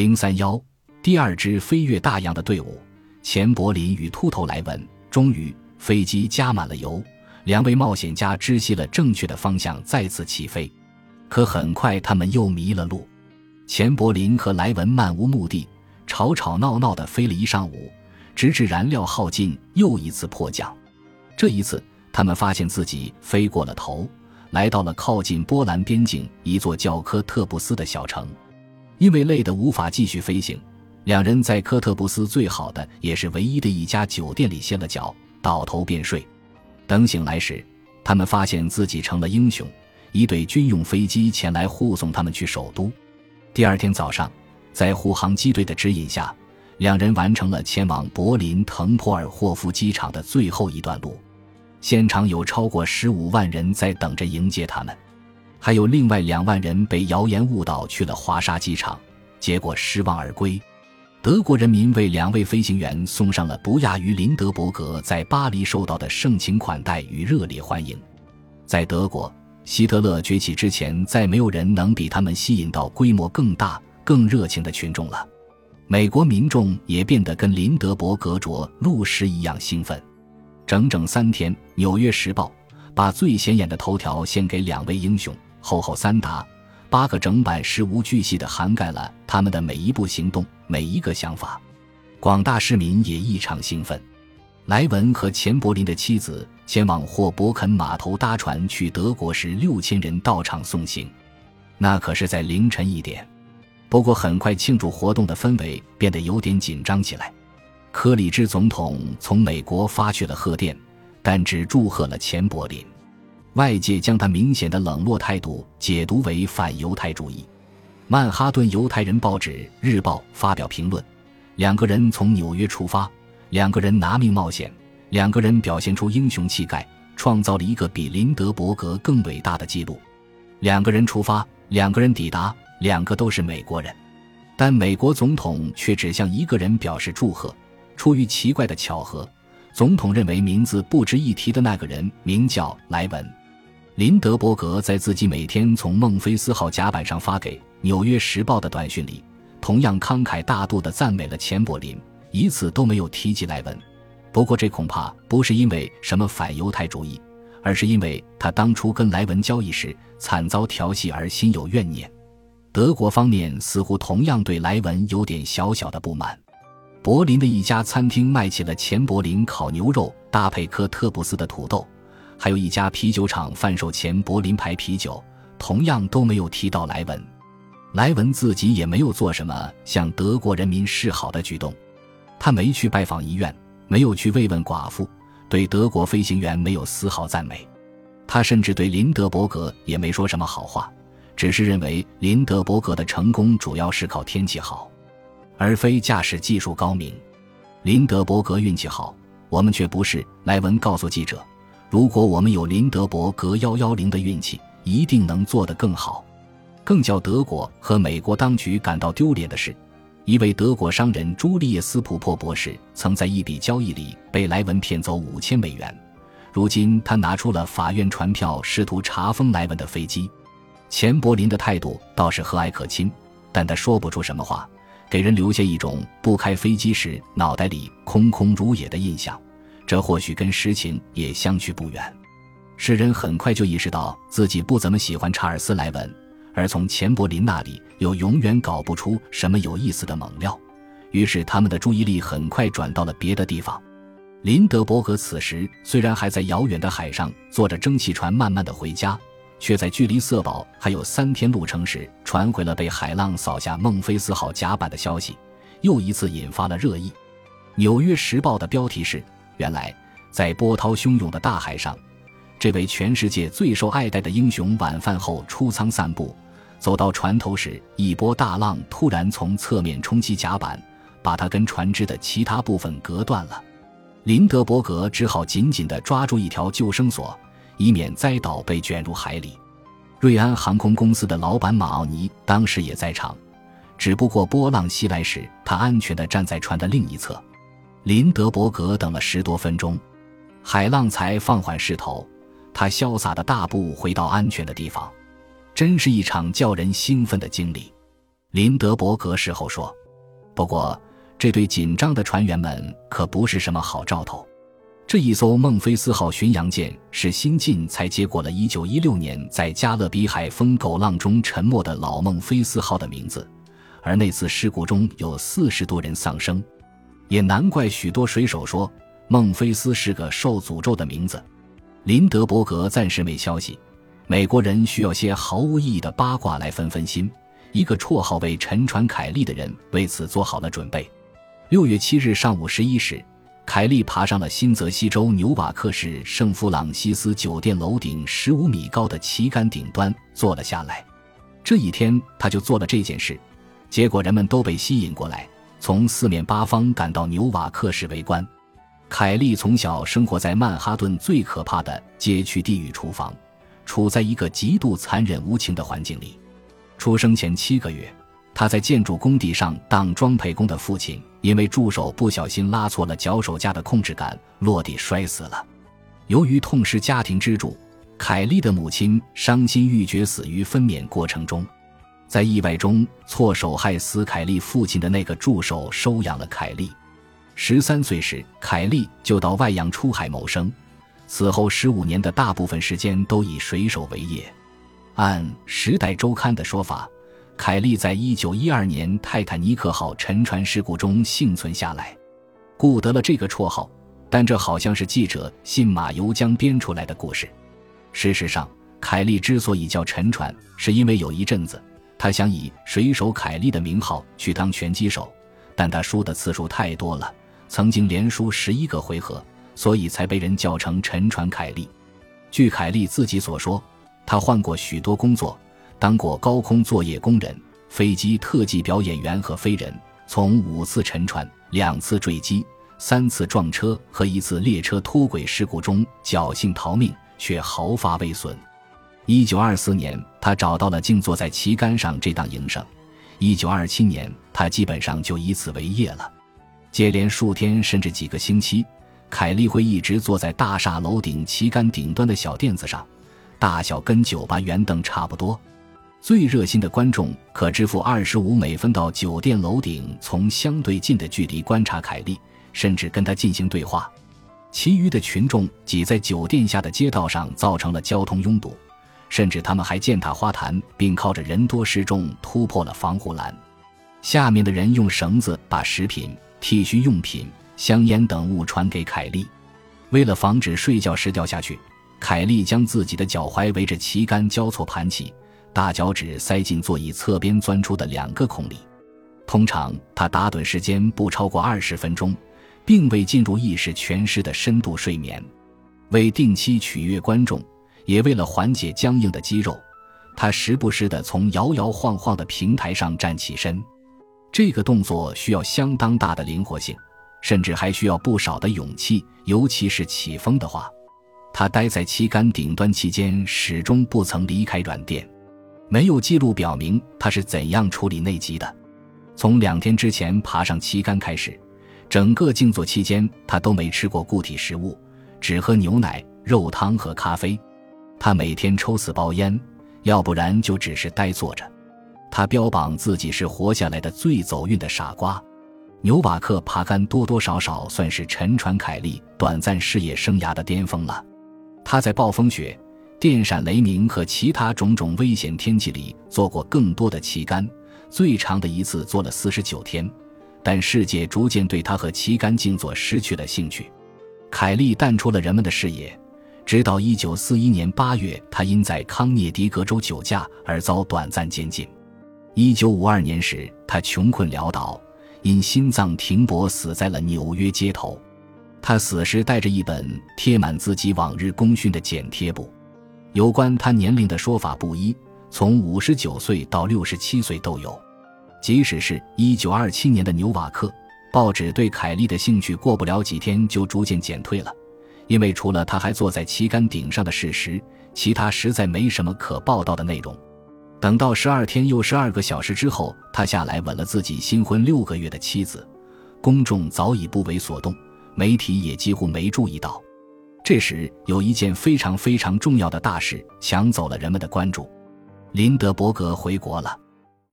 零三幺，第二支飞越大洋的队伍，钱柏林与秃头莱文。终于，飞机加满了油，两位冒险家知悉了正确的方向，再次起飞。可很快，他们又迷了路。钱柏林和莱文漫无目的、吵吵闹闹地飞了一上午，直至燃料耗尽，又一次迫降。这一次，他们发现自己飞过了头，来到了靠近波兰边境一座叫科特布斯的小城。因为累得无法继续飞行，两人在科特布斯最好的也是唯一的一家酒店里歇了脚，倒头便睡。等醒来时，他们发现自己成了英雄，一队军用飞机前来护送他们去首都。第二天早上，在护航机队的指引下，两人完成了前往柏林滕普尔霍夫机场的最后一段路。现场有超过十五万人在等着迎接他们，还有另外两万人被谣言误导去了华沙机场，结果失望而归。德国人民为两位飞行员送上了不亚于林德伯格在巴黎受到的盛情款待与热烈欢迎。在德国。希特勒崛起之前，再没有人能比他们吸引到规模更大、更热情的群众了。美国民众也变得跟林德伯格着陆时一样兴奋。整整三天，《纽约时报》把最显眼的头条献给两位英雄，厚厚三沓，八个整版，事无巨细地涵盖了他们的每一步行动、每一个想法。广大市民也异常兴奋。莱文和钱柏林的妻子前往霍伯肯码头搭船去德国时，六千人到场送行，那可是在凌晨一点。不过很快，庆祝活动的氛围变得有点紧张起来。科里治总统从美国发去了贺电，但只祝贺了钱柏林。外界将他明显的冷落态度解读为反犹太主义。曼哈顿犹太人报纸《日报》发表评论：两个人从纽约出发。两个人拿命冒险，两个人表现出英雄气概，创造了一个比林德伯格更伟大的记录。两个人出发，两个人抵达，两个都是美国人，但美国总统却只向一个人表示祝贺。出于奇怪的巧合，总统认为名字不值一提的那个人名叫莱文。林德伯格在自己每天从孟菲斯号甲板上发给《纽约时报》的短讯里，同样慷慨大度地赞美了钱柏林。一次都没有提及莱文，不过这恐怕不是因为什么反犹太主义，而是因为他当初跟莱文交易时惨遭调戏而心有怨念。德国方面似乎同样对莱文有点小小的不满。柏林的一家餐厅卖起了钱柏林烤牛肉搭配科特布斯的土豆，还有一家啤酒厂贩售前柏林牌啤酒，同样都没有提到莱文。莱文自己也没有做什么向德国人民示好的举动。他没去拜访医院，没有去慰问寡妇，对德国飞行员没有丝毫赞美。他甚至对林德伯格也没说什么好话，只是认为林德伯格的成功主要是靠天气好，而非驾驶技术高明。林德伯格运气好，我们却不是。莱文告诉记者：“如果我们有林德伯格幺幺零的运气，一定能做得更好。”更叫德国和美国当局感到丢脸的是。一位德国商人朱利叶斯·普珀博士曾在一笔交易里被莱文骗走五千美元。如今，他拿出了法院传票，试图查封莱文的飞机。钱柏林的态度倒是和蔼可亲，但他说不出什么话，给人留下一种不开飞机时脑袋里空空如也的印象。这或许跟实情也相去不远。世人很快就意识到自己不怎么喜欢查尔斯·莱文。而从钱柏林那里又永远搞不出什么有意思的猛料，于是他们的注意力很快转到了别的地方。林德伯格此时虽然还在遥远的海上坐着蒸汽船慢慢的回家，却在距离色堡还有三天路程时传回了被海浪扫下孟菲斯号甲板的消息，又一次引发了热议。《纽约时报》的标题是：“原来在波涛汹涌的大海上。”这位全世界最受爱戴的英雄晚饭后出舱散步，走到船头时，一波大浪突然从侧面冲击甲板，把他跟船只的其他部分隔断了。林德伯格只好紧紧地抓住一条救生索，以免栽倒被卷入海里。瑞安航空公司的老板马奥尼当时也在场，只不过波浪袭来时，他安全地站在船的另一侧。林德伯格等了十多分钟，海浪才放缓势头。他潇洒的大步回到安全的地方，真是一场叫人兴奋的经历。林德伯格事后说：“不过，这对紧张的船员们可不是什么好兆头。这一艘孟菲斯号巡洋舰是新近才接过了1916年在加勒比海风狗浪中沉没的老孟菲斯号的名字，而那次事故中有四十多人丧生，也难怪许多水手说孟菲斯是个受诅咒的名字。”林德伯格暂时没消息，美国人需要些毫无意义的八卦来分分心。一个绰号为“沉船凯利”的人为此做好了准备。六月七日上午十一时，凯利爬上了新泽西州纽瓦克市圣弗朗西斯酒店楼顶十五米高的旗杆顶端坐了下来。这一天，他就做了这件事。结果，人们都被吸引过来，从四面八方赶到纽瓦克市围观。凯利从小生活在曼哈顿最可怕的街区地狱厨房，处在一个极度残忍无情的环境里。出生前七个月，他在建筑工地上当装配工的父亲因为助手不小心拉错了脚手架的控制杆，落地摔死了。由于痛失家庭支柱，凯莉的母亲伤心欲绝，死于分娩过程中。在意外中错手害死凯莉父亲的那个助手收养了凯莉。十三岁时，凯莉就到外洋出海谋生，此后十五年的大部分时间都以水手为业。按《时代周刊》的说法，凯利在一九一二年泰坦尼克号沉船事故中幸存下来，故得了这个绰号。但这好像是记者信马由缰编出来的故事。事实上，凯利之所以叫沉船，是因为有一阵子他想以水手凯利的名号去当拳击手，但他输的次数太多了，曾经连输十一个回合，所以才被人叫成沉船凯利。据凯利自己所说。他换过许多工作，当过高空作业工人、飞机特技表演员和飞人，从五次沉船、两次坠机、三次撞车和一次列车脱轨事故中侥幸逃命，却毫发未损。一九二四年，他找到了静坐在旗杆上这档营生。一九二七年，他基本上就以此为业了。接连数天甚至几个星期，凯利会一直坐在大厦楼顶旗杆顶端的小垫子上。大小跟酒吧圆凳差不多，最热心的观众可支付二十五美分到酒店楼顶，从相对近的距离观察凯利，甚至跟他进行对话。其余的群众挤在酒店下的街道上，造成了交通拥堵，甚至他们还践踏花坛，并靠着人多势众突破了防护栏。下面的人用绳子把食品、剃须用品、香烟等物传给凯利，为了防止睡觉时掉下去。凯利将自己的脚踝围着旗杆交错盘起，大脚趾塞进座椅侧边钻出的两个孔里。通常他打盹时间不超过二十分钟，并未进入意识全失的深度睡眠。为定期取悦观众，也为了缓解僵硬的肌肉，他时不时地从摇摇晃晃的平台上站起身。这个动作需要相当大的灵活性，甚至还需要不少的勇气，尤其是起风的话。他待在旗杆顶端期间，始终不曾离开软垫。没有记录表明他是怎样处理内急的。从两天之前爬上旗杆开始，整个静坐期间，他都没吃过固体食物，只喝牛奶、肉汤和咖啡。他每天抽四包烟，要不然就只是呆坐着。他标榜自己是活下来的最走运的傻瓜。纽瓦克爬杆多多少少算是沉船凯利短暂事业生涯的巅峰了。他在暴风雪、电闪雷鸣和其他种种危险天气里做过更多的旗杆，最长的一次做了四十九天。但世界逐渐对他和旗杆静坐失去了兴趣，凯利淡出了人们的视野。直到一九四一年八月，他因在康涅狄格州酒驾而遭短暂监禁。一九五二年时，他穷困潦倒，因心脏停泊死在了纽约街头。他死时带着一本贴满自己往日功勋的剪贴簿，有关他年龄的说法不一，从五十九岁到六十七岁都有。即使是一九二七年的纽瓦克报纸对凯利的兴趣过不了几天就逐渐减退了，因为除了他还坐在旗杆顶上的事实，其他实在没什么可报道的内容。等到十二天又十二个小时之后，他下来吻了自己新婚六个月的妻子，公众早已不为所动。媒体也几乎没注意到，这时有一件非常非常重要的大事抢走了人们的关注：林德伯格回国了。